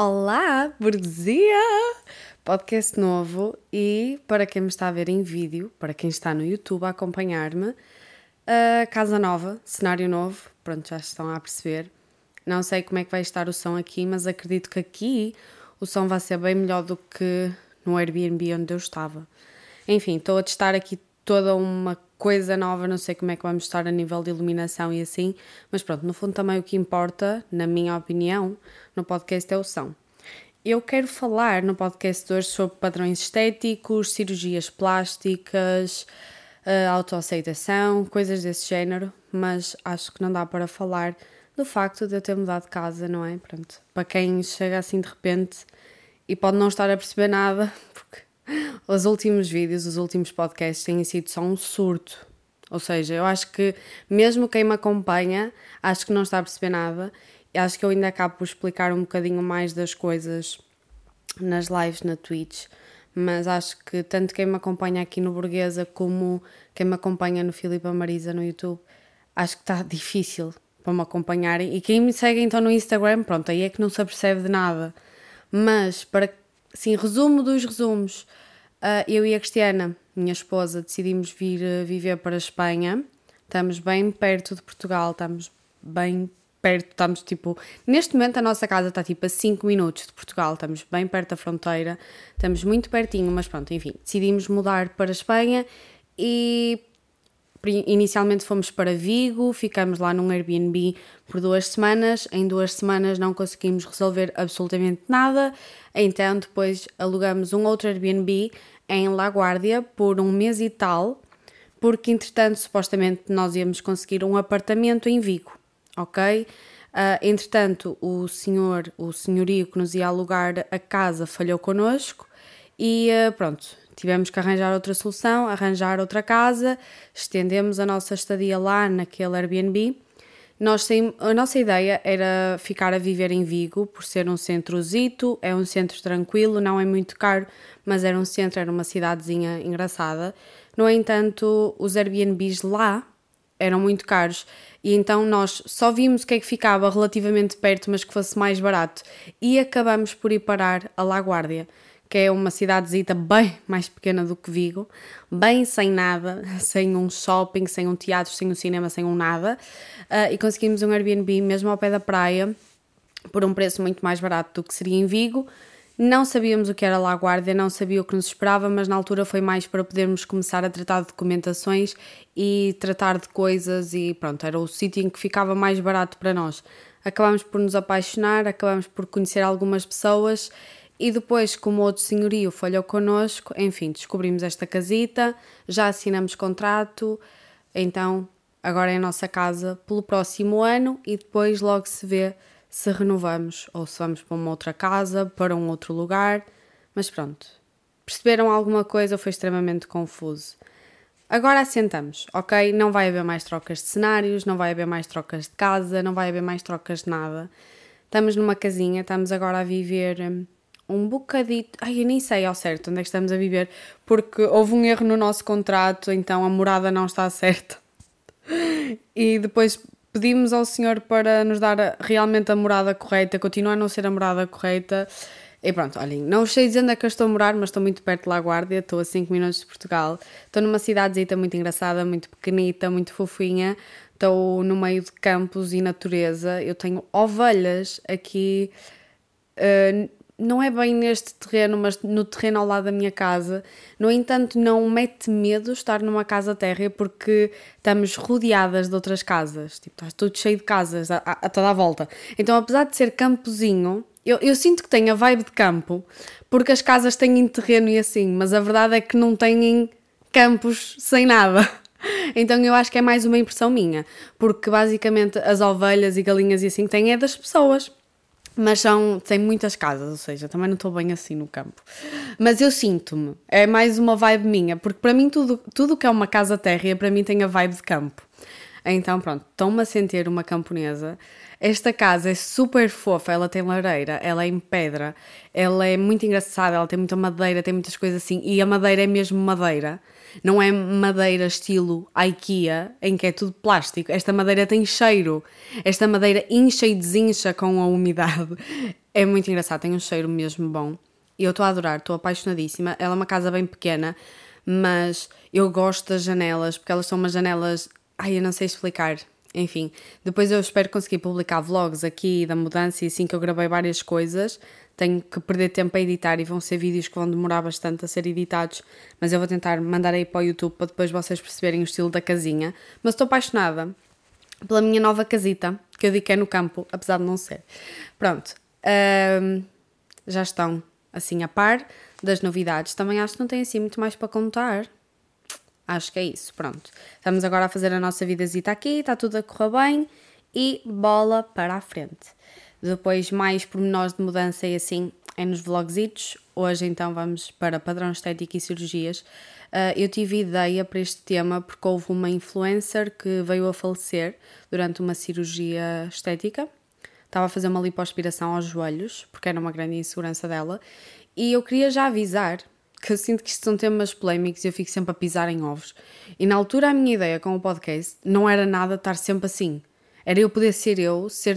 Olá, burguesia! Podcast novo e para quem me está a ver em vídeo, para quem está no YouTube a acompanhar-me, uh, casa nova, cenário novo, pronto, já estão a perceber. Não sei como é que vai estar o som aqui, mas acredito que aqui o som vai ser bem melhor do que no Airbnb onde eu estava. Enfim, estou a testar aqui toda uma coisa nova, não sei como é que vamos estar a nível de iluminação e assim, mas pronto, no fundo também o que importa, na minha opinião, no podcast é o som. Eu quero falar no podcast de hoje sobre padrões estéticos, cirurgias plásticas, uh, autoaceitação, coisas desse género, mas acho que não dá para falar do facto de eu ter mudado de casa, não é? Pronto, para quem chega assim de repente e pode não estar a perceber nada, os últimos vídeos, os últimos podcasts têm sido só um surto. Ou seja, eu acho que mesmo quem me acompanha, acho que não está a perceber nada. Acho que eu ainda acabo por explicar um bocadinho mais das coisas nas lives na Twitch. Mas acho que tanto quem me acompanha aqui no Burguesa como quem me acompanha no Filipe Marisa no YouTube, acho que está difícil para me acompanharem. E quem me segue então no Instagram, pronto, aí é que não se apercebe de nada. Mas para Sim, resumo dos resumos. Uh, eu e a Cristiana, minha esposa, decidimos vir uh, viver para a Espanha. Estamos bem perto de Portugal, estamos bem perto, estamos tipo. Neste momento a nossa casa está tipo a 5 minutos de Portugal, estamos bem perto da fronteira, estamos muito pertinho, mas pronto, enfim, decidimos mudar para a Espanha e Inicialmente fomos para Vigo, ficamos lá num Airbnb por duas semanas. Em duas semanas não conseguimos resolver absolutamente nada, então depois alugamos um outro Airbnb em La Guardia por um mês e tal, porque entretanto supostamente nós íamos conseguir um apartamento em Vigo, ok? Uh, entretanto, o senhor, o senhorio que nos ia alugar a casa falhou connosco e uh, pronto, tivemos que arranjar outra solução, arranjar outra casa, estendemos a nossa estadia lá naquele Airbnb. Nós, a nossa ideia era ficar a viver em Vigo, por ser um centrozito, é um centro tranquilo, não é muito caro, mas era um centro, era uma cidadezinha engraçada. No entanto, os Airbnbs lá eram muito caros e então nós só vimos o que é que ficava relativamente perto, mas que fosse mais barato e acabamos por ir parar a La Guardia que é uma cidadezita bem mais pequena do que Vigo, bem sem nada, sem um shopping, sem um teatro, sem um cinema, sem um nada, uh, e conseguimos um Airbnb mesmo ao pé da praia, por um preço muito mais barato do que seria em Vigo. Não sabíamos o que era lá a guarda, não sabia o que nos esperava, mas na altura foi mais para podermos começar a tratar de documentações e tratar de coisas e pronto, era o sítio em que ficava mais barato para nós. Acabamos por nos apaixonar, acabamos por conhecer algumas pessoas e depois, como outro senhorio falhou connosco, enfim, descobrimos esta casita, já assinamos contrato, então agora é a nossa casa pelo próximo ano e depois logo se vê se renovamos ou se vamos para uma outra casa, para um outro lugar. Mas pronto, perceberam alguma coisa ou foi extremamente confuso? Agora assentamos, ok? Não vai haver mais trocas de cenários, não vai haver mais trocas de casa, não vai haver mais trocas de nada. Estamos numa casinha, estamos agora a viver hum, um bocadito. Ai, eu nem sei ao certo onde é que estamos a viver, porque houve um erro no nosso contrato, então a morada não está certa. E depois pedimos ao senhor para nos dar realmente a morada correta, continua a não ser a morada correta. E pronto, olhem, não sei dizer onde é que eu estou a morar, mas estou muito perto de La Guardia, estou a 5 minutos de Portugal. Estou numa cidadezita muito engraçada, muito pequenita, muito fofinha. Estou no meio de campos e natureza. Eu tenho ovelhas aqui. Uh, não é bem neste terreno, mas no terreno ao lado da minha casa. No entanto, não mete medo estar numa casa térrea porque estamos rodeadas de outras casas. Tipo, está tudo cheio de casas a, a, a toda a volta. Então, apesar de ser campozinho, eu, eu, sinto que tem a vibe de campo porque as casas têm terreno e assim, mas a verdade é que não têm campos sem nada. Então eu acho que é mais uma impressão minha, porque basicamente as ovelhas e galinhas e assim têm é das pessoas mas são, tem muitas casas, ou seja, também não estou bem assim no campo. Mas eu sinto-me, é mais uma vibe minha, porque para mim tudo, tudo que é uma casa térrea, para mim tem a vibe de campo. Então pronto, estou-me a sentir uma camponesa. Esta casa é super fofa, ela tem lareira, ela é em pedra, ela é muito engraçada, ela tem muita madeira, tem muitas coisas assim, e a madeira é mesmo madeira. Não é madeira estilo IKEA, em que é tudo plástico. Esta madeira tem cheiro. Esta madeira incha e desincha com a umidade. É muito engraçado, tem um cheiro mesmo bom. E eu estou a adorar, estou apaixonadíssima. Ela é uma casa bem pequena, mas eu gosto das janelas, porque elas são umas janelas. Ai, eu não sei explicar. Enfim, depois eu espero conseguir publicar vlogs aqui da mudança e assim que eu gravei várias coisas. Tenho que perder tempo a editar e vão ser vídeos que vão demorar bastante a ser editados, mas eu vou tentar mandar aí para o YouTube para depois vocês perceberem o estilo da casinha. Mas estou apaixonada pela minha nova casita, que eu digo que é no campo, apesar de não ser. Pronto, já estão assim a par das novidades. Também acho que não tem assim muito mais para contar. Acho que é isso, pronto. Estamos agora a fazer a nossa vidazita aqui, está tudo a correr bem e bola para a frente. Depois mais pormenores de mudança e assim é nos vlogzitos. Hoje então vamos para padrão estético e cirurgias. Uh, eu tive ideia para este tema porque houve uma influencer que veio a falecer durante uma cirurgia estética. Estava a fazer uma lipoaspiração aos joelhos, porque era uma grande insegurança dela. E eu queria já avisar que eu sinto que isto são temas polémicos e eu fico sempre a pisar em ovos. E na altura a minha ideia com o podcast não era nada estar sempre assim. Era eu poder ser eu, ser,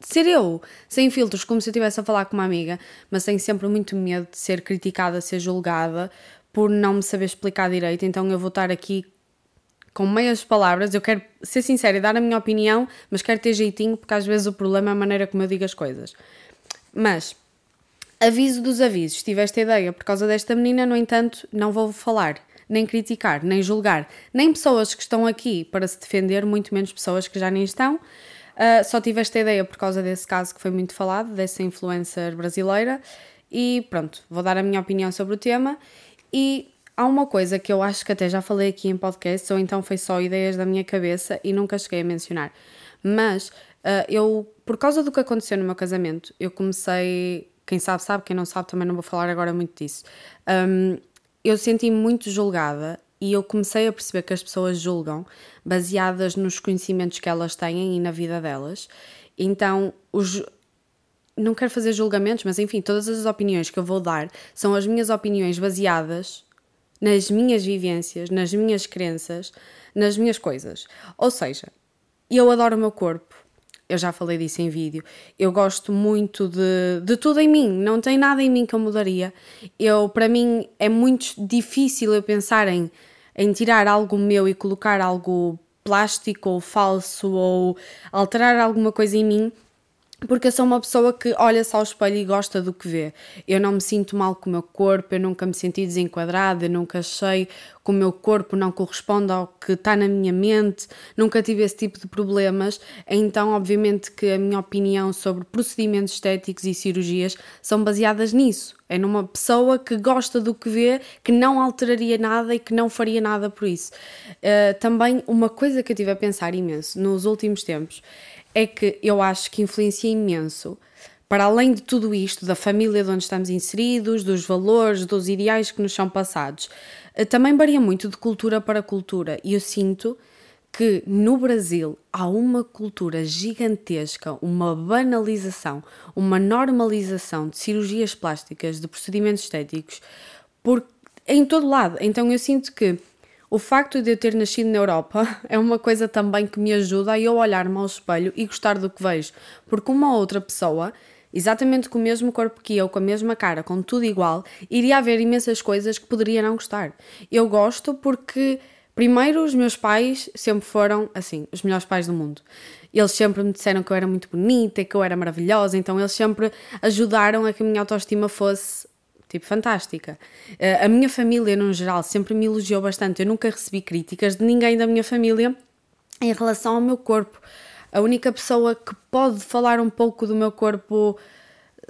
ser eu, sem filtros, como se eu estivesse a falar com uma amiga, mas tenho sempre muito medo de ser criticada, ser julgada por não me saber explicar direito. Então eu vou estar aqui com meias palavras. Eu quero ser sincera e dar a minha opinião, mas quero ter jeitinho, porque às vezes o problema é a maneira como eu digo as coisas. Mas Aviso dos avisos, tive esta ideia por causa desta menina, no entanto, não vou falar, nem criticar, nem julgar, nem pessoas que estão aqui para se defender, muito menos pessoas que já nem estão. Uh, só tive esta ideia por causa desse caso que foi muito falado, dessa influencer brasileira, e pronto, vou dar a minha opinião sobre o tema. E há uma coisa que eu acho que até já falei aqui em podcast, ou então foi só ideias da minha cabeça e nunca cheguei a mencionar. Mas uh, eu, por causa do que aconteceu no meu casamento, eu comecei quem sabe, sabe, quem não sabe, também não vou falar agora muito disso. Um, eu senti-me muito julgada e eu comecei a perceber que as pessoas julgam baseadas nos conhecimentos que elas têm e na vida delas. Então, os, não quero fazer julgamentos, mas enfim, todas as opiniões que eu vou dar são as minhas opiniões baseadas nas minhas vivências, nas minhas crenças, nas minhas coisas. Ou seja, eu adoro o meu corpo, eu já falei disso em vídeo. Eu gosto muito de, de tudo em mim, não tem nada em mim que eu mudaria. Eu, para mim, é muito difícil eu pensar em, em tirar algo meu e colocar algo plástico ou falso ou alterar alguma coisa em mim porque eu sou uma pessoa que olha-se ao espelho e gosta do que vê. Eu não me sinto mal com o meu corpo, eu nunca me senti desenquadrada, eu nunca achei que o meu corpo não corresponde ao que está na minha mente, nunca tive esse tipo de problemas. Então, obviamente, que a minha opinião sobre procedimentos estéticos e cirurgias são baseadas nisso. É numa pessoa que gosta do que vê, que não alteraria nada e que não faria nada por isso. Uh, também, uma coisa que eu tive a pensar imenso nos últimos tempos é que eu acho que influencia imenso, para além de tudo isto, da família de onde estamos inseridos, dos valores, dos ideais que nos são passados, eh, também varia muito de cultura para cultura. E eu sinto que no Brasil há uma cultura gigantesca, uma banalização, uma normalização de cirurgias plásticas, de procedimentos estéticos, por, em todo lado. Então eu sinto que o facto de eu ter nascido na Europa é uma coisa também que me ajuda a eu olhar-me ao espelho e gostar do que vejo, porque uma outra pessoa, exatamente com o mesmo corpo que eu, com a mesma cara, com tudo igual, iria haver imensas coisas que poderia não gostar. Eu gosto porque, primeiro, os meus pais sempre foram, assim, os melhores pais do mundo. Eles sempre me disseram que eu era muito bonita, que eu era maravilhosa, então eles sempre ajudaram a que a minha autoestima fosse tipo, fantástica. Uh, a minha família, no geral, sempre me elogiou bastante. Eu nunca recebi críticas de ninguém da minha família em relação ao meu corpo. A única pessoa que pode falar um pouco do meu corpo,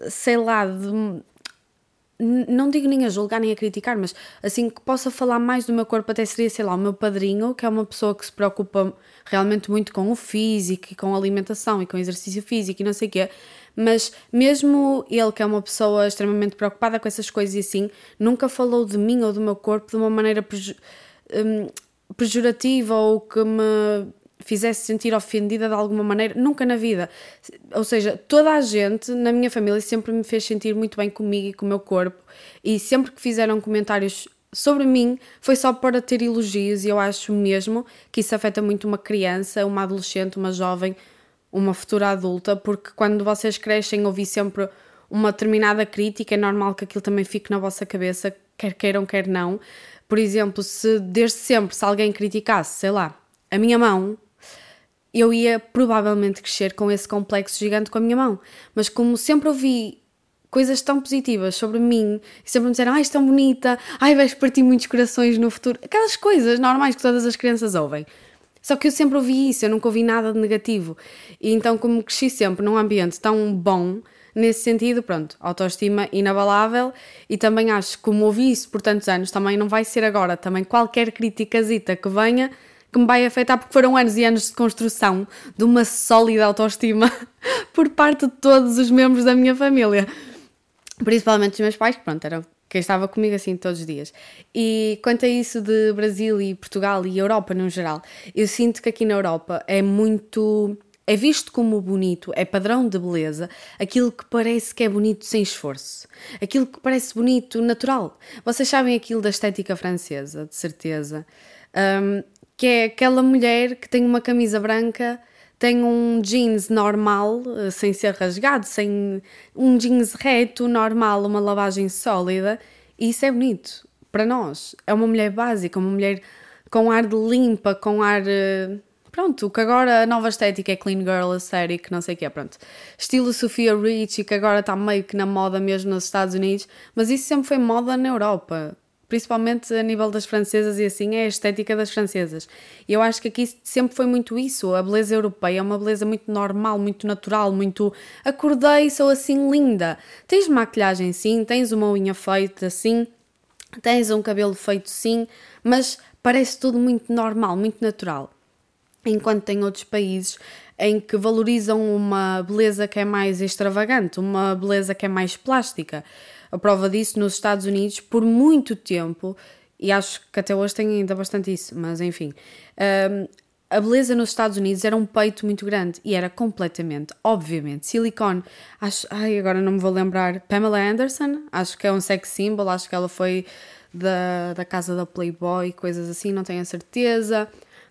sei lá, de, não digo nem a julgar nem a criticar, mas assim que possa falar mais do meu corpo, até seria, sei lá, o meu padrinho, que é uma pessoa que se preocupa realmente muito com o físico e com a alimentação e com exercício físico e não sei o quê. Mas mesmo ele, que é uma pessoa extremamente preocupada com essas coisas e assim, nunca falou de mim ou do meu corpo de uma maneira hum, pejorativa ou que me fizesse sentir ofendida de alguma maneira, nunca na vida. Ou seja, toda a gente na minha família sempre me fez sentir muito bem comigo e com o meu corpo, e sempre que fizeram comentários sobre mim foi só para ter elogios, e eu acho mesmo que isso afeta muito uma criança, uma adolescente, uma jovem, uma futura adulta, porque quando vocês crescem, ouvi sempre uma determinada crítica, é normal que aquilo também fique na vossa cabeça, quer queiram, quer não. Por exemplo, se desde sempre, se alguém criticasse, sei lá, a minha mão, eu ia provavelmente crescer com esse complexo gigante com a minha mão. Mas como sempre ouvi coisas tão positivas sobre mim e sempre me disseram, ai, és tão bonita, ai, vais partir muitos corações no futuro, aquelas coisas normais que todas as crianças ouvem. Só que eu sempre ouvi isso, eu nunca ouvi nada de negativo. E então, como cresci sempre num ambiente tão bom, nesse sentido, pronto, autoestima inabalável e também acho que como ouvi isso por tantos anos, também não vai ser agora, também qualquer criticazita que venha que me vai afetar porque foram anos e anos de construção de uma sólida autoestima por parte de todos os membros da minha família. Principalmente os meus pais, que pronto, eram quem estava comigo assim todos os dias. E quanto a isso de Brasil e Portugal e Europa no geral, eu sinto que aqui na Europa é muito. É visto como bonito, é padrão de beleza, aquilo que parece que é bonito sem esforço, aquilo que parece bonito natural. Vocês sabem aquilo da estética francesa, de certeza, um, que é aquela mulher que tem uma camisa branca tem um jeans normal, eh, sem ser rasgado, sem um jeans reto, normal, uma lavagem sólida, e isso é bonito para nós. É uma mulher básica, uma mulher com ar de limpa, com ar. Eh, pronto, que agora a nova estética é clean girl, aesthetic, não sei o que é, pronto. Estilo Sofia Richie, que agora está meio que na moda mesmo nos Estados Unidos, mas isso sempre foi moda na Europa principalmente a nível das francesas e assim, é a estética das francesas. E eu acho que aqui sempre foi muito isso. A beleza europeia é uma beleza muito normal, muito natural, muito acordei, sou assim linda. Tens maquilhagem sim, tens uma unha feita sim, tens um cabelo feito sim, mas parece tudo muito normal, muito natural. Enquanto tem outros países em que valorizam uma beleza que é mais extravagante, uma beleza que é mais plástica a prova disso nos Estados Unidos por muito tempo, e acho que até hoje tem ainda bastante isso, mas enfim. Um, a beleza nos Estados Unidos era um peito muito grande e era completamente, obviamente, silicone. Acho, ai, agora não me vou lembrar. Pamela Anderson, acho que é um sex symbol, acho que ela foi da, da casa da Playboy, coisas assim, não tenho a certeza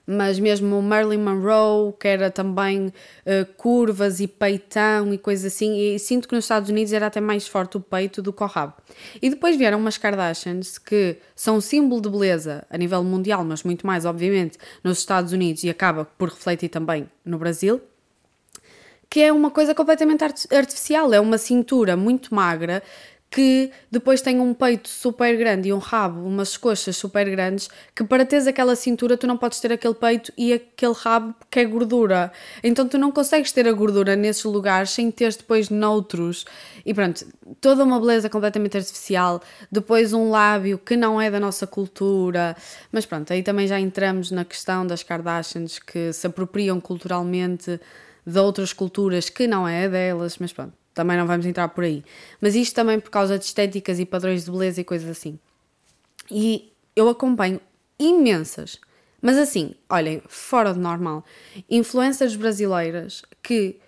mas mesmo Marilyn Monroe, que era também uh, curvas e peitão e coisas assim, e sinto que nos Estados Unidos era até mais forte o peito do que o rabo. E depois vieram umas Kardashians que são um símbolo de beleza a nível mundial, mas muito mais, obviamente, nos Estados Unidos e acaba por refletir também no Brasil. Que é uma coisa completamente artificial, é uma cintura muito magra que depois tem um peito super grande e um rabo, umas coxas super grandes, que para teres aquela cintura tu não podes ter aquele peito e aquele rabo que é gordura. Então tu não consegues ter a gordura nesses lugares sem teres depois noutros. E pronto, toda uma beleza completamente artificial. Depois um lábio que não é da nossa cultura. Mas pronto, aí também já entramos na questão das Kardashians que se apropriam culturalmente de outras culturas que não é delas, mas pronto também não vamos entrar por aí. Mas isto também por causa de estéticas e padrões de beleza e coisas assim. E eu acompanho imensas, mas assim, olhem, fora de normal, influências brasileiras que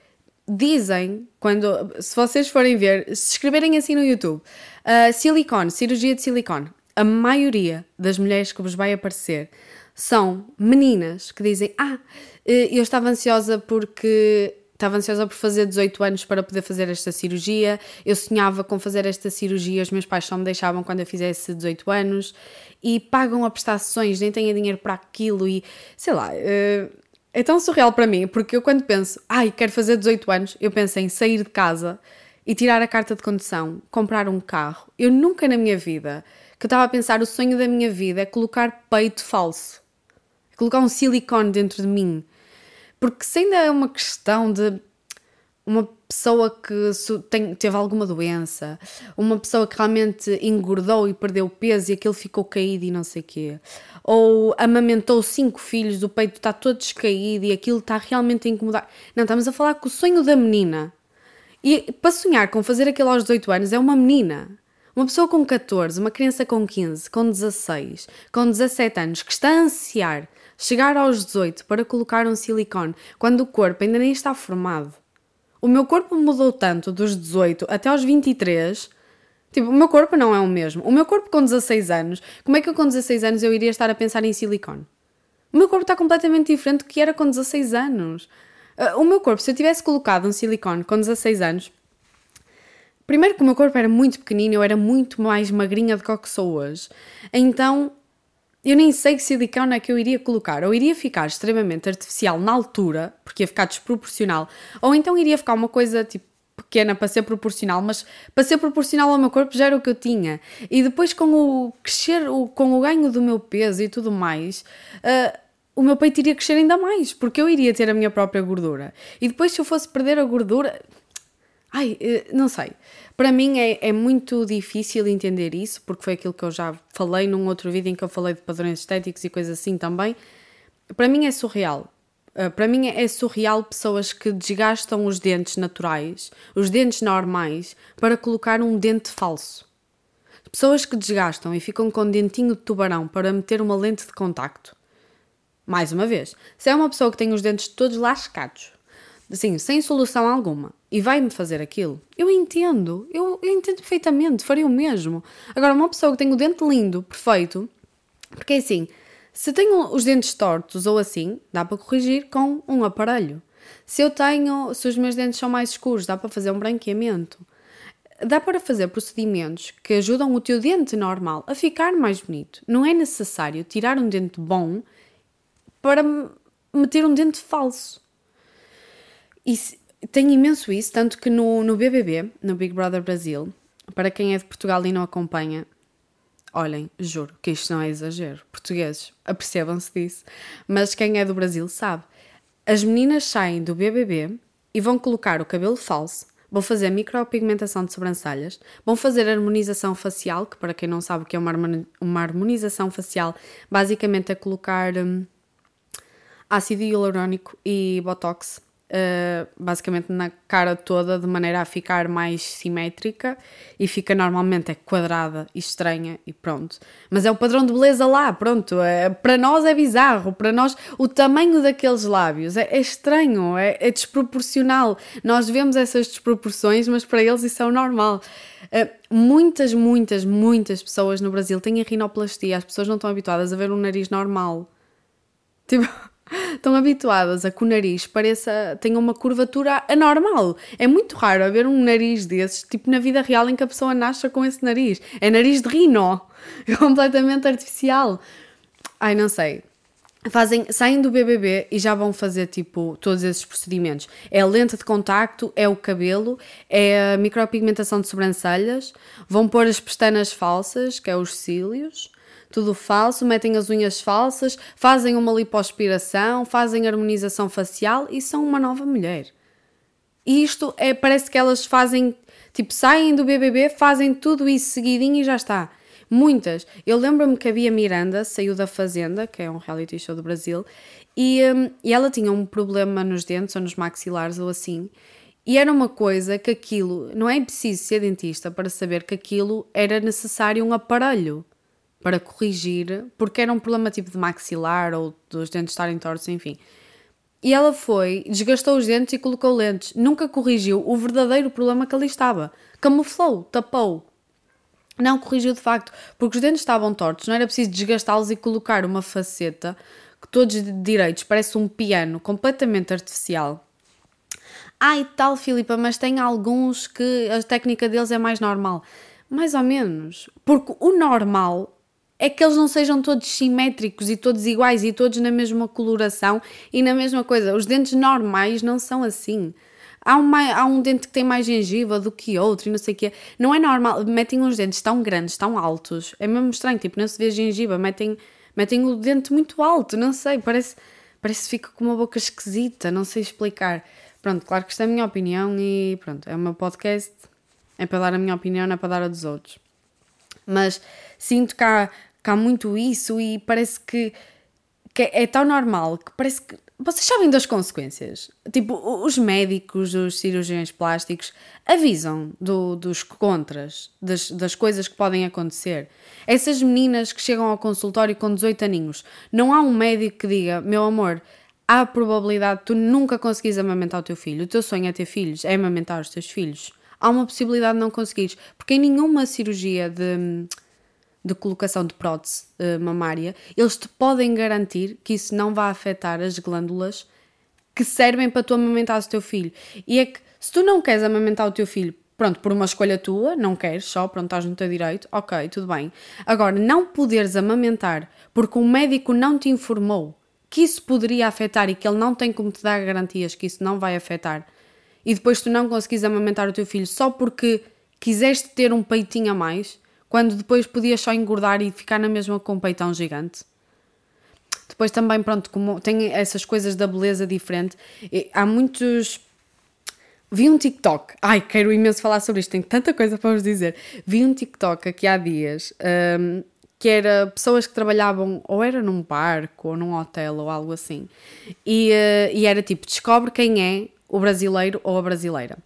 dizem, quando, se vocês forem ver, se escreverem assim no YouTube, uh, silicone, cirurgia de silicone, a maioria das mulheres que vos vai aparecer são meninas que dizem: Ah, eh, eu estava ansiosa porque estava ansiosa por fazer 18 anos para poder fazer esta cirurgia. Eu sonhava com fazer esta cirurgia, os meus pais só me deixavam quando eu fizesse 18 anos e pagam a prestações, nem têm dinheiro para aquilo e sei lá. Eh, é tão surreal para mim, porque eu quando penso, ai, quero fazer 18 anos, eu penso em sair de casa e tirar a carta de condução, comprar um carro. Eu nunca na minha vida, que eu estava a pensar, o sonho da minha vida é colocar peito falso, colocar um silicone dentro de mim porque se ainda é uma questão de uma pessoa que tem, teve alguma doença, uma pessoa que realmente engordou e perdeu peso e aquilo ficou caído e não sei o quê, ou amamentou cinco filhos, o peito está todo descaído e aquilo está realmente a incomodar. Não, estamos a falar que o sonho da menina. E para sonhar com fazer aquilo aos 18 anos é uma menina. Uma pessoa com 14, uma criança com 15, com 16, com 17 anos, que está a ansiar chegar aos 18 para colocar um silicone quando o corpo ainda nem está formado. O meu corpo mudou tanto dos 18 até aos 23. Tipo, o meu corpo não é o mesmo. O meu corpo com 16 anos, como é que eu com 16 anos eu iria estar a pensar em silicone? O meu corpo está completamente diferente do que era com 16 anos. Uh, o meu corpo, se eu tivesse colocado um silicone com 16 anos, Primeiro que o meu corpo era muito pequenino, eu era muito mais magrinha do que que sou hoje. Então eu nem sei que silicone é que eu iria colocar. Ou iria ficar extremamente artificial na altura, porque ia ficar desproporcional, ou então iria ficar uma coisa tipo pequena para ser proporcional, mas para ser proporcional ao meu corpo já era o que eu tinha. E depois com o crescer, com o ganho do meu peso e tudo mais, uh, o meu peito iria crescer ainda mais, porque eu iria ter a minha própria gordura. E depois se eu fosse perder a gordura, ai, uh, não sei. Para mim é, é muito difícil entender isso, porque foi aquilo que eu já falei num outro vídeo em que eu falei de padrões estéticos e coisas assim também. Para mim é surreal. Uh, para mim é surreal pessoas que desgastam os dentes naturais, os dentes normais, para colocar um dente falso. Pessoas que desgastam e ficam com um dentinho de tubarão para meter uma lente de contacto. Mais uma vez, se é uma pessoa que tem os dentes todos lascados, assim, sem solução alguma, e vai-me fazer aquilo, eu entendo, eu, eu, entendo perfeitamente, faria o mesmo. Agora, uma pessoa que tem o dente lindo, perfeito, porque é assim, se tenho os dentes tortos ou assim, dá para corrigir com um aparelho. Se eu tenho, se os meus dentes são mais escuros, dá para fazer um branqueamento. Dá para fazer procedimentos que ajudam o teu dente normal a ficar mais bonito. Não é necessário tirar um dente bom para meter um dente falso. E tem imenso isso, tanto que no, no BBB, no Big Brother Brasil, para quem é de Portugal e não acompanha, olhem, juro que isto não é exagero. Portugueses, apercebam-se disso. Mas quem é do Brasil sabe. As meninas saem do BBB e vão colocar o cabelo falso, vão fazer micropigmentação de sobrancelhas, vão fazer harmonização facial, que para quem não sabe o que é uma harmonização facial, basicamente é colocar hum, ácido hialurónico e botox Uh, basicamente na cara toda de maneira a ficar mais simétrica e fica normalmente é quadrada e estranha e pronto. Mas é o padrão de beleza lá, pronto. É, para nós é bizarro, para nós o tamanho daqueles lábios é, é estranho, é, é, desproporcional. Nós vemos essas desproporções, mas para eles isso é o normal. Uh, muitas, muitas, muitas pessoas no Brasil têm a rinoplastia, as pessoas não estão habituadas a ver um nariz normal. Tipo estão habituadas a que o nariz pareça, tenha uma curvatura anormal. É muito raro haver um nariz desses, tipo na vida real, em que a pessoa nasça com esse nariz. É nariz de rino, é completamente artificial. Ai, não sei. Fazem, saem do BBB e já vão fazer tipo todos esses procedimentos. É a lente de contacto, é o cabelo, é a micropigmentação de sobrancelhas, vão pôr as pestanas falsas, que é os cílios, tudo falso, metem as unhas falsas, fazem uma lipoaspiração, fazem harmonização facial e são uma nova mulher. E isto é, parece que elas fazem, tipo, saem do BBB, fazem tudo isso seguidinho e já está. Muitas. Eu lembro-me que havia Miranda, saiu da Fazenda, que é um reality show do Brasil, e, um, e ela tinha um problema nos dentes ou nos maxilares ou assim. E era uma coisa que aquilo, não é preciso ser dentista para saber que aquilo era necessário um aparelho para corrigir, porque era um problema tipo de maxilar ou dos dentes estarem tortos, enfim. E ela foi, desgastou os dentes e colocou lentes. Nunca corrigiu o verdadeiro problema que ali estava. Camuflou, tapou. Não corrigiu de facto, porque os dentes estavam tortos, não era preciso desgastá-los e colocar uma faceta que todos direitos parece um piano completamente artificial. Ai, ah, tal, Filipa, mas tem alguns que a técnica deles é mais normal. Mais ou menos. Porque o normal é que eles não sejam todos simétricos e todos iguais e todos na mesma coloração e na mesma coisa. Os dentes normais não são assim. Há, uma, há um dente que tem mais gengiva do que outro e não sei o quê. Não é normal. Metem uns dentes tão grandes, tão altos. É mesmo estranho. Tipo, não se vê gengiva. Metem, metem o dente muito alto. Não sei. Parece, parece que fica com uma boca esquisita. Não sei explicar. Pronto, claro que isto é a minha opinião e pronto. É o meu podcast. É para dar a minha opinião, não é para dar a dos outros. Mas sinto que há que há muito isso e parece que, que é tão normal que parece que. Vocês sabem das consequências? Tipo, os médicos, os cirurgiões plásticos avisam do, dos contras, das, das coisas que podem acontecer. Essas meninas que chegam ao consultório com 18 aninhos, não há um médico que diga: Meu amor, há a probabilidade de tu nunca conseguires amamentar o teu filho. O teu sonho é ter filhos, é amamentar os teus filhos. Há uma possibilidade de não conseguires, porque em nenhuma cirurgia de de colocação de prótese uh, mamária, eles te podem garantir que isso não vai afetar as glândulas que servem para tu amamentar o teu filho. E é que se tu não queres amamentar o teu filho Pronto, por uma escolha tua, não queres só, pronto, estás no teu direito, ok, tudo bem. Agora, não poderes amamentar porque um médico não te informou que isso poderia afetar e que ele não tem como te dar garantias que isso não vai afetar, e depois tu não conseguis amamentar o teu filho só porque quiseste ter um peitinho a mais, quando depois podias só engordar e ficar na mesma com um peitão gigante. Depois também, pronto, como tem essas coisas da beleza diferente, há muitos Vi um TikTok, ai, quero imenso falar sobre isto, tenho tanta coisa para vos dizer. Vi um TikTok aqui há dias um, que era pessoas que trabalhavam ou era num barco ou num hotel ou algo assim, e, uh, e era tipo: descobre quem é o brasileiro ou a brasileira.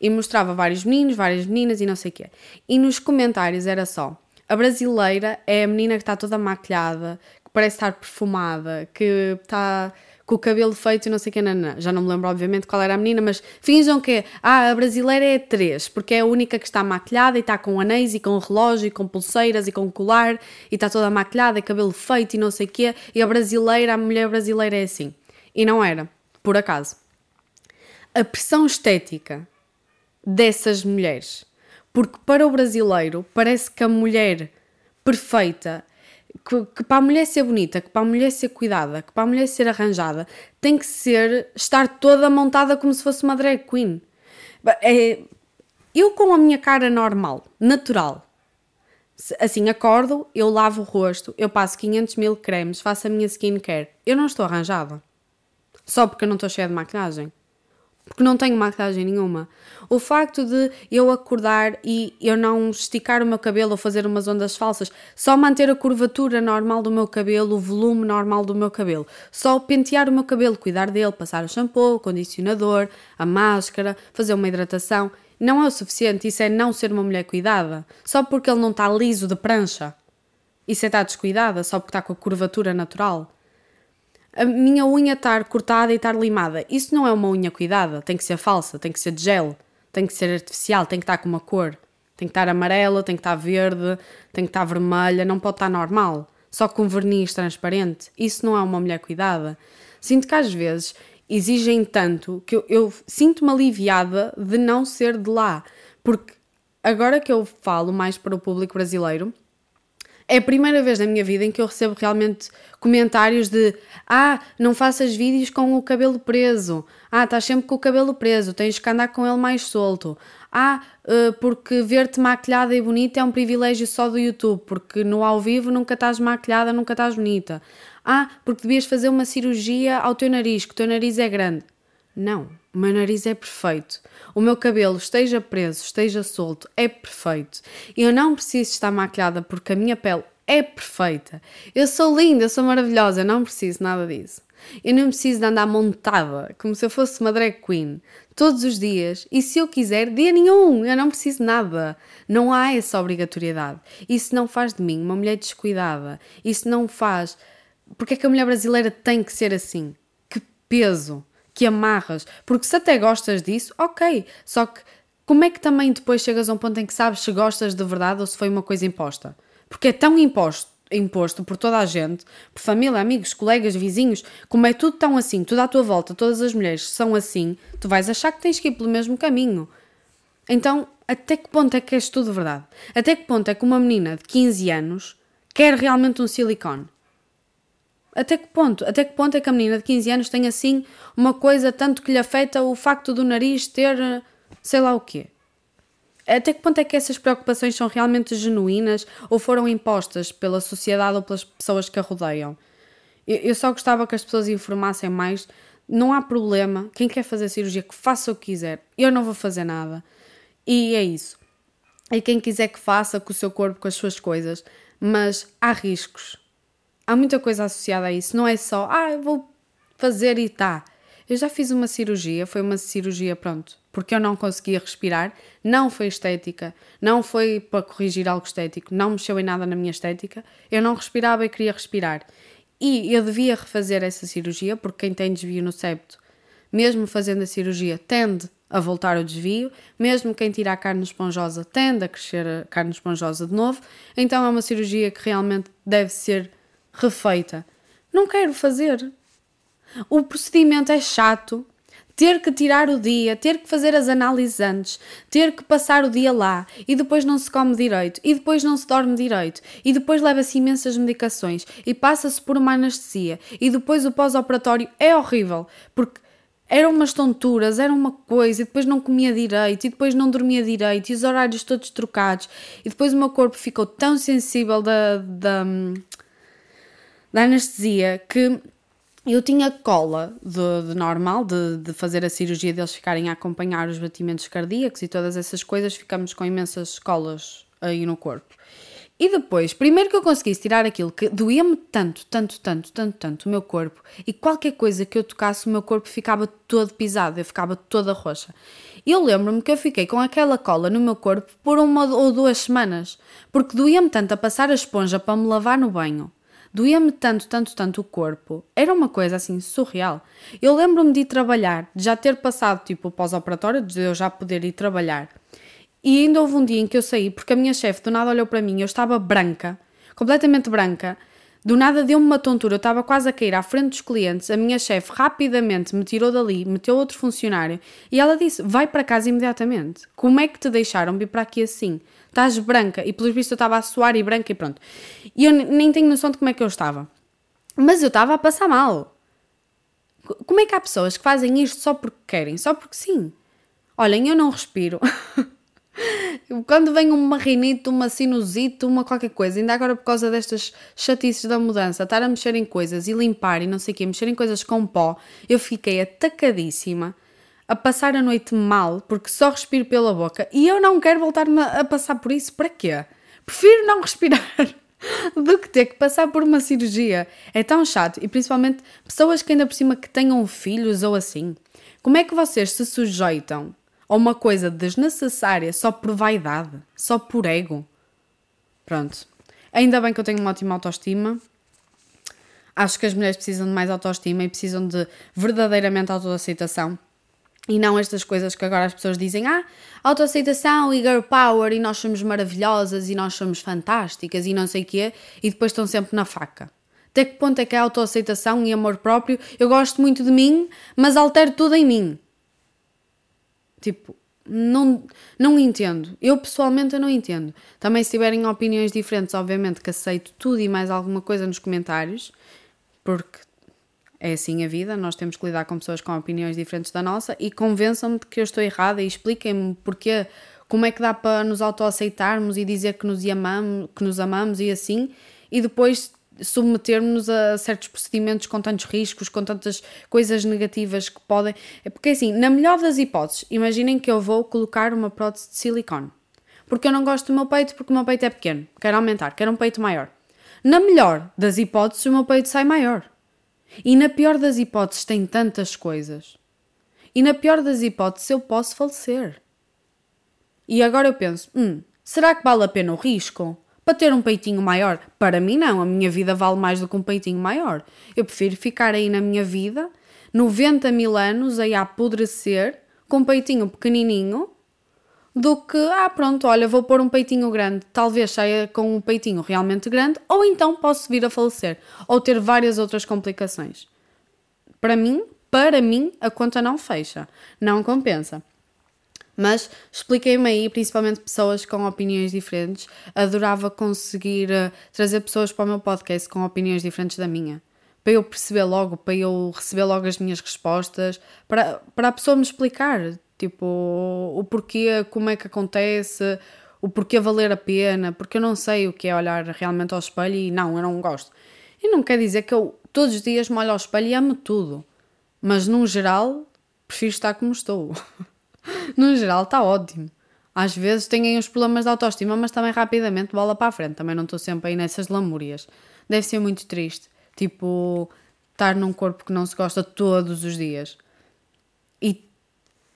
E mostrava vários meninos, várias meninas e não sei o quê. E nos comentários era só: a brasileira é a menina que está toda maquilhada, que parece estar perfumada, que está com o cabelo feito e não sei o que, não, não. já não me lembro obviamente qual era a menina, mas finjam que ah, a brasileira é três, porque é a única que está maquilhada e está com anéis e com relógio e com pulseiras e com colar e está toda maquilhada e cabelo feito e não sei o quê, e a brasileira, a mulher brasileira é assim. E não era, por acaso. A pressão estética dessas mulheres, porque para o brasileiro parece que a mulher perfeita que, que, para a mulher ser bonita, que para a mulher ser cuidada, que para a mulher ser arranjada, tem que ser estar toda montada como se fosse uma drag queen. É, eu com a minha cara normal, natural, assim acordo, eu lavo o rosto, eu passo 500 mil cremes, faço a minha skincare, eu não estou arranjada. Só porque eu não estou cheia de maquilhagem porque não tenho maquilhagem nenhuma. O facto de eu acordar e eu não esticar o meu cabelo ou fazer umas ondas falsas, só manter a curvatura normal do meu cabelo, o volume normal do meu cabelo, só pentear o meu cabelo, cuidar dele, passar o shampoo, o condicionador, a máscara, fazer uma hidratação, não é o suficiente. Isso é não ser uma mulher cuidada, só porque ele não está liso de prancha. Isso é estar descuidada, só porque está com a curvatura natural a minha unha estar cortada e estar limada. Isso não é uma unha cuidada, tem que ser falsa, tem que ser de gel, tem que ser artificial, tem que estar com uma cor. Tem que estar amarela, tem que estar verde, tem que estar vermelha, não pode estar normal, só com verniz transparente. Isso não é uma mulher cuidada. Sinto que às vezes exigem tanto que eu, eu sinto-me aliviada de não ser de lá, porque agora que eu falo mais para o público brasileiro, é a primeira vez na minha vida em que eu recebo realmente comentários de ah, não faças vídeos com o cabelo preso, ah, estás sempre com o cabelo preso, tens que andar com ele mais solto, ah, eh, porque ver-te maquilhada e bonita é um privilégio só do YouTube, porque no ao vivo nunca estás maquilhada, nunca estás bonita. Ah, porque devias fazer uma cirurgia ao teu nariz, que o teu nariz é grande. Não, o meu nariz é perfeito. O meu cabelo esteja preso, esteja solto, é perfeito. Eu não preciso estar maquilhada porque a minha pele é perfeita. Eu sou linda, eu sou maravilhosa, eu não preciso nada disso. Eu não preciso de andar montada como se eu fosse uma drag queen todos os dias e se eu quiser, dia nenhum, eu não preciso nada. Não há essa obrigatoriedade. Isso não faz de mim uma mulher descuidada. Isso não faz. Porque é que a mulher brasileira tem que ser assim? Que peso! Que amarras, porque se até gostas disso, ok, só que como é que também depois chegas a um ponto em que sabes se gostas de verdade ou se foi uma coisa imposta? Porque é tão imposto, imposto por toda a gente, por família, amigos, colegas, vizinhos, como é tudo tão assim, tudo à tua volta, todas as mulheres são assim, tu vais achar que tens que ir pelo mesmo caminho. Então, até que ponto é que és tudo verdade? Até que ponto é que uma menina de 15 anos quer realmente um silicone? Até que ponto? Até que ponto é que a menina de 15 anos tem assim uma coisa tanto que lhe afeta o facto do nariz ter sei lá o quê? Até que ponto é que essas preocupações são realmente genuínas ou foram impostas pela sociedade ou pelas pessoas que a rodeiam? Eu só gostava que as pessoas informassem mais. Não há problema. Quem quer fazer cirurgia, que faça o que quiser. Eu não vou fazer nada. E é isso. E quem quiser que faça com o seu corpo, com as suas coisas. Mas há riscos há muita coisa associada a isso. Não é só, ah, eu vou fazer e tá. Eu já fiz uma cirurgia, foi uma cirurgia, pronto, porque eu não conseguia respirar. Não foi estética, não foi para corrigir algo estético, não mexeu em nada na minha estética. Eu não respirava e queria respirar. E eu devia refazer essa cirurgia, porque quem tem desvio no septo, mesmo fazendo a cirurgia, tende a voltar ao desvio, mesmo quem tira a carne esponjosa tende a crescer a carne esponjosa de novo. Então é uma cirurgia que realmente deve ser refeita. Não quero fazer. O procedimento é chato, ter que tirar o dia, ter que fazer as análises antes, ter que passar o dia lá e depois não se come direito e depois não se dorme direito e depois leva-se imensas medicações e passa-se por uma anestesia e depois o pós-operatório é horrível porque eram umas tonturas, era uma coisa, e depois não comia direito, e depois não dormia direito, e os horários todos trocados, e depois o meu corpo ficou tão sensível da, da, da anestesia que eu tinha cola de, de normal, de, de, fazer a cirurgia deles ficarem a acompanhar os batimentos cardíacos e todas essas coisas, ficamos com imensas colas aí no corpo. E depois, primeiro que eu conseguisse tirar aquilo que doía-me tanto, tanto, tanto, tanto, tanto o meu corpo, e qualquer coisa que eu tocasse, o meu corpo ficava todo pisado, eu ficava toda roxa. E eu lembro-me que eu fiquei com aquela cola no meu corpo por uma ou duas semanas, porque doía-me tanto a passar a esponja para me lavar no banho Doía-me tanto, tanto, tanto o corpo. Era uma coisa assim surreal. Eu lembro-me de ir trabalhar, de já ter passado tipo o pós-operatório, de eu já poder ir trabalhar. E ainda houve um dia em que eu saí, porque a minha chefe do nada olhou para mim, eu estava branca, completamente branca, do nada deu-me uma tontura, eu estava quase a cair à frente dos clientes. A minha chefe rapidamente me tirou dali, meteu outro funcionário e ela disse: Vai para casa imediatamente. Como é que te deixaram vir para aqui assim? Estás branca. E pelos vistos eu estava a suar e branca e pronto. E eu nem tenho noção de como é que eu estava. Mas eu estava a passar mal. Como é que há pessoas que fazem isto só porque querem? Só porque sim. Olhem, eu não respiro. Quando vem uma rinite, uma sinusite, uma qualquer coisa, ainda agora por causa destas chatices da mudança, estar a mexer em coisas e limpar e não sei o quê, mexer em coisas com pó, eu fiquei atacadíssima a passar a noite mal porque só respiro pela boca e eu não quero voltar a passar por isso. Para quê? Prefiro não respirar do que ter que passar por uma cirurgia. É tão chato e principalmente pessoas que ainda por cima que tenham filhos ou assim. Como é que vocês se sujeitam a uma coisa desnecessária só por vaidade, só por ego? Pronto. Ainda bem que eu tenho uma ótima autoestima. Acho que as mulheres precisam de mais autoestima e precisam de verdadeiramente autoaceitação e não estas coisas que agora as pessoas dizem, ah, autoaceitação e girl power e nós somos maravilhosas e nós somos fantásticas e não sei o quê, e depois estão sempre na faca. Até que ponto é que é autoaceitação e amor próprio? Eu gosto muito de mim, mas altero tudo em mim. Tipo, não, não entendo. Eu pessoalmente eu não entendo. Também se tiverem opiniões diferentes, obviamente que aceito tudo e mais alguma coisa nos comentários, porque é assim a vida, nós temos que lidar com pessoas com opiniões diferentes da nossa e convençam-me de que eu estou errada e expliquem-me porque, como é que dá para nos autoaceitarmos e dizer que nos amamos, que nos amamos e assim, e depois submetermos a certos procedimentos com tantos riscos, com tantas coisas negativas que podem. É porque assim, na melhor das hipóteses, imaginem que eu vou colocar uma prótese de silicone. Porque eu não gosto do meu peito, porque o meu peito é pequeno. Quero aumentar, quero um peito maior. Na melhor das hipóteses, o meu peito sai maior. E na pior das hipóteses, tem tantas coisas. E na pior das hipóteses, eu posso falecer. E agora eu penso: hum, será que vale a pena o risco? Para ter um peitinho maior? Para mim, não. A minha vida vale mais do que um peitinho maior. Eu prefiro ficar aí na minha vida, 90 mil anos, aí a apodrecer, com um peitinho pequenininho, do que, ah, pronto, olha, vou pôr um peitinho grande, talvez saia com um peitinho realmente grande, ou então posso vir a falecer, ou ter várias outras complicações. Para mim, para mim, a conta não fecha, não compensa. Mas expliquei-me aí, principalmente pessoas com opiniões diferentes. Adorava conseguir uh, trazer pessoas para o meu podcast com opiniões diferentes da minha. Para eu perceber logo, para eu receber logo as minhas respostas, para, para a pessoa me explicar Tipo, o porquê, como é que acontece, o porquê valer a pena, porque eu não sei o que é olhar realmente ao espelho e não, eu não gosto. E não quer dizer que eu todos os dias me olho ao espelho e amo tudo, mas no geral prefiro estar como estou. no geral está ótimo. Às vezes tenho os problemas de autoestima, mas também rapidamente bola para a frente. Também não estou sempre aí nessas lamúrias. Deve ser muito triste. Tipo, estar num corpo que não se gosta todos os dias. E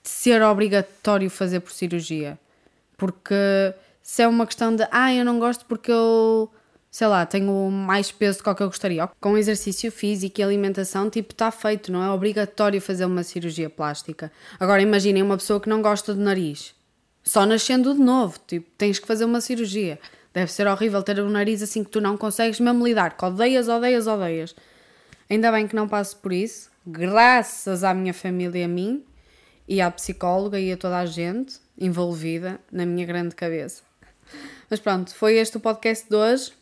ser obrigatório fazer por cirurgia. Porque se é uma questão de, ah, eu não gosto porque eu, sei lá, tenho mais peso do que, que eu gostaria. Com exercício físico e alimentação, tipo, está feito, não é obrigatório fazer uma cirurgia plástica. Agora imaginem uma pessoa que não gosta do nariz. Só nascendo de novo, tipo, tens que fazer uma cirurgia. Deve ser horrível ter um nariz assim que tu não consegues mesmo lidar, que odeias, odeias, odeias. Ainda bem que não passo por isso, graças à minha família e a mim, e à psicóloga e a toda a gente envolvida na minha grande cabeça. Mas pronto, foi este o podcast de hoje.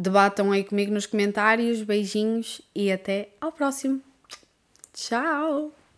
Debatam aí comigo nos comentários. Beijinhos e até ao próximo. Tchau!